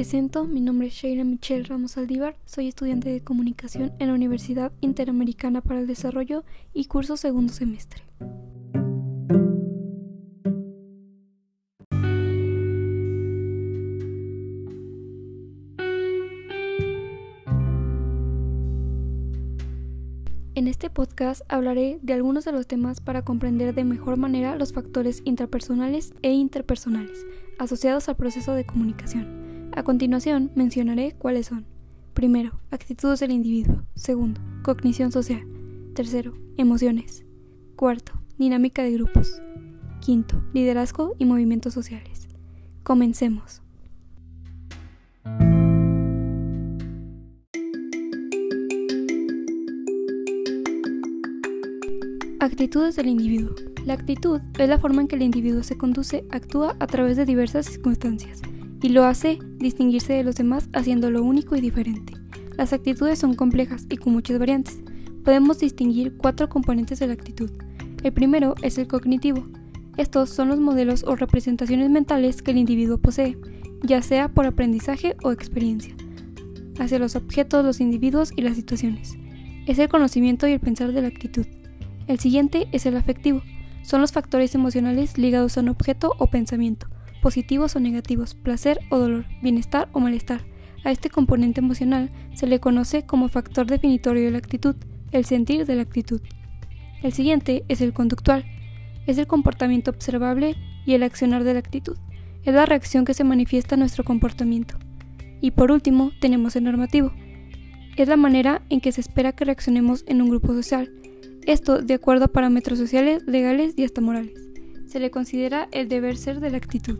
presento, mi nombre es Sheila Michelle Ramos Aldívar, soy estudiante de comunicación en la Universidad Interamericana para el Desarrollo y curso segundo semestre. En este podcast hablaré de algunos de los temas para comprender de mejor manera los factores intrapersonales e interpersonales asociados al proceso de comunicación. A continuación mencionaré cuáles son. Primero, actitudes del individuo. Segundo, cognición social. Tercero, emociones. Cuarto, dinámica de grupos. Quinto, liderazgo y movimientos sociales. Comencemos. Actitudes del individuo. La actitud es la forma en que el individuo se conduce, actúa a través de diversas circunstancias y lo hace distinguirse de los demás haciéndolo único y diferente. Las actitudes son complejas y con muchas variantes. Podemos distinguir cuatro componentes de la actitud. El primero es el cognitivo. Estos son los modelos o representaciones mentales que el individuo posee, ya sea por aprendizaje o experiencia, hacia los objetos, los individuos y las situaciones. Es el conocimiento y el pensar de la actitud. El siguiente es el afectivo. Son los factores emocionales ligados a un objeto o pensamiento, positivos o negativos, placer o dolor, bienestar o malestar. A este componente emocional se le conoce como factor definitorio de la actitud, el sentir de la actitud. El siguiente es el conductual. Es el comportamiento observable y el accionar de la actitud. Es la reacción que se manifiesta en nuestro comportamiento. Y por último, tenemos el normativo. Es la manera en que se espera que reaccionemos en un grupo social, esto de acuerdo a parámetros sociales, legales y hasta morales. Se le considera el deber ser de la actitud.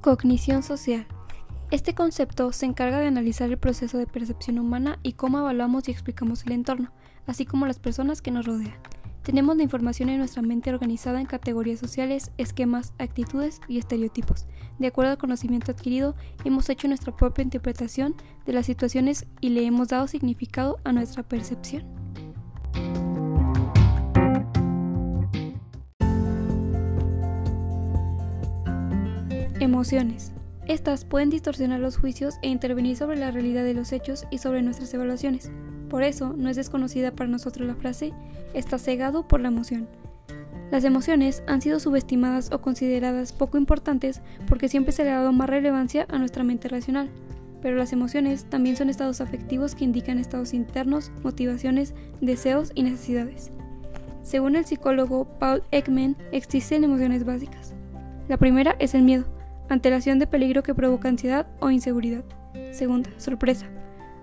Cognición social. Este concepto se encarga de analizar el proceso de percepción humana y cómo evaluamos y explicamos el entorno, así como las personas que nos rodean. Tenemos la información en nuestra mente organizada en categorías sociales, esquemas, actitudes y estereotipos. De acuerdo al conocimiento adquirido, hemos hecho nuestra propia interpretación de las situaciones y le hemos dado significado a nuestra percepción. Emociones. Estas pueden distorsionar los juicios e intervenir sobre la realidad de los hechos y sobre nuestras evaluaciones. Por eso no es desconocida para nosotros la frase está cegado por la emoción. Las emociones han sido subestimadas o consideradas poco importantes porque siempre se le ha dado más relevancia a nuestra mente racional. Pero las emociones también son estados afectivos que indican estados internos, motivaciones, deseos y necesidades. Según el psicólogo Paul Ekman, existen emociones básicas. La primera es el miedo, antelación de peligro que provoca ansiedad o inseguridad. Segunda, sorpresa,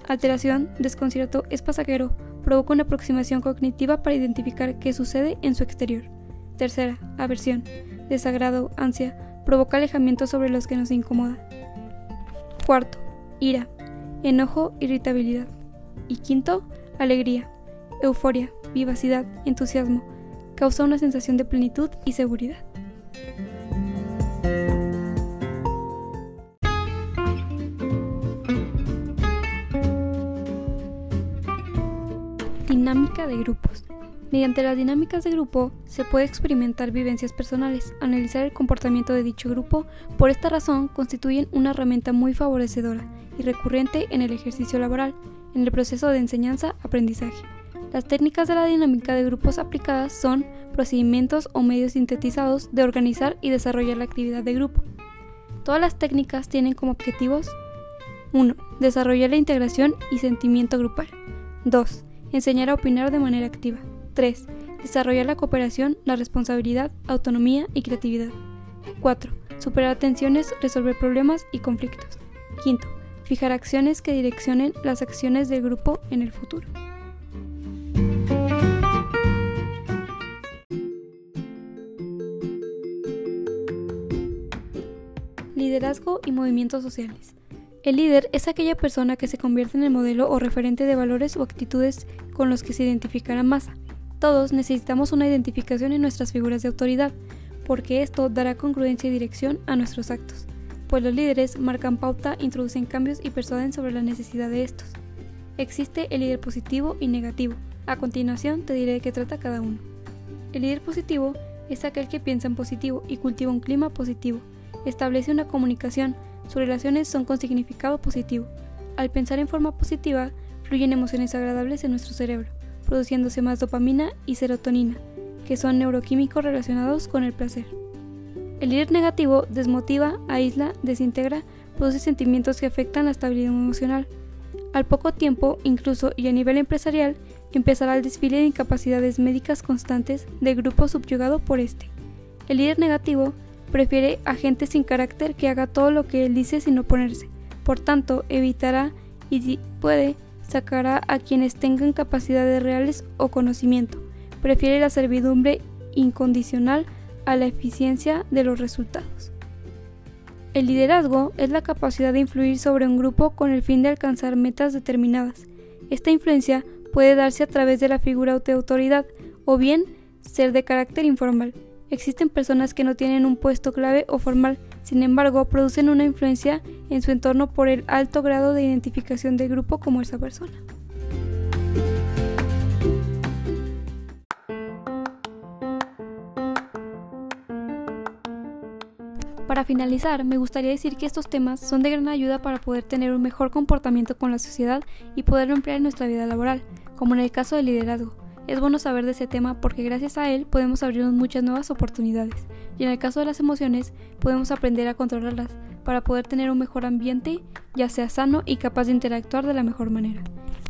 Alteración, desconcierto, es pasajero, provoca una aproximación cognitiva para identificar qué sucede en su exterior. Tercera, aversión, desagrado, ansia, provoca alejamiento sobre los que nos incomoda. Cuarto, ira, enojo, irritabilidad. Y quinto, alegría, euforia, vivacidad, entusiasmo, causa una sensación de plenitud y seguridad. Dinámica de grupos. Mediante las dinámicas de grupo se puede experimentar vivencias personales, analizar el comportamiento de dicho grupo, por esta razón constituyen una herramienta muy favorecedora y recurrente en el ejercicio laboral, en el proceso de enseñanza-aprendizaje. Las técnicas de la dinámica de grupos aplicadas son procedimientos o medios sintetizados de organizar y desarrollar la actividad de grupo. Todas las técnicas tienen como objetivos 1. Desarrollar la integración y sentimiento grupal. 2 Enseñar a opinar de manera activa. 3. Desarrollar la cooperación, la responsabilidad, autonomía y creatividad. 4. Superar tensiones, resolver problemas y conflictos. 5. Fijar acciones que direccionen las acciones del grupo en el futuro. Liderazgo y movimientos sociales. El líder es aquella persona que se convierte en el modelo o referente de valores o actitudes con los que se identifica la masa. Todos necesitamos una identificación en nuestras figuras de autoridad, porque esto dará congruencia y dirección a nuestros actos, pues los líderes marcan pauta, introducen cambios y persuaden sobre la necesidad de estos. Existe el líder positivo y negativo. A continuación te diré de qué trata cada uno. El líder positivo es aquel que piensa en positivo y cultiva un clima positivo. Establece una comunicación, sus relaciones son con significado positivo. Al pensar en forma positiva, fluyen emociones agradables en nuestro cerebro, produciéndose más dopamina y serotonina, que son neuroquímicos relacionados con el placer. El líder negativo desmotiva, aísla, desintegra, produce sentimientos que afectan la estabilidad emocional. Al poco tiempo, incluso y a nivel empresarial, empezará el desfile de incapacidades médicas constantes de grupo subyugado por este. El líder negativo prefiere a gente sin carácter que haga todo lo que él dice sin oponerse. Por tanto, evitará y si puede, sacará a quienes tengan capacidades reales o conocimiento. Prefiere la servidumbre incondicional a la eficiencia de los resultados. El liderazgo es la capacidad de influir sobre un grupo con el fin de alcanzar metas determinadas. Esta influencia puede darse a través de la figura de autoridad o bien ser de carácter informal. Existen personas que no tienen un puesto clave o formal, sin embargo, producen una influencia en su entorno por el alto grado de identificación del grupo como esa persona. Para finalizar, me gustaría decir que estos temas son de gran ayuda para poder tener un mejor comportamiento con la sociedad y poderlo emplear en nuestra vida laboral, como en el caso del liderazgo. Es bueno saber de ese tema porque gracias a él podemos abrirnos muchas nuevas oportunidades y en el caso de las emociones podemos aprender a controlarlas para poder tener un mejor ambiente, ya sea sano y capaz de interactuar de la mejor manera.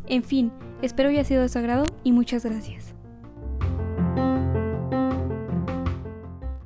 En fin, espero haya sido de su agrado y muchas gracias.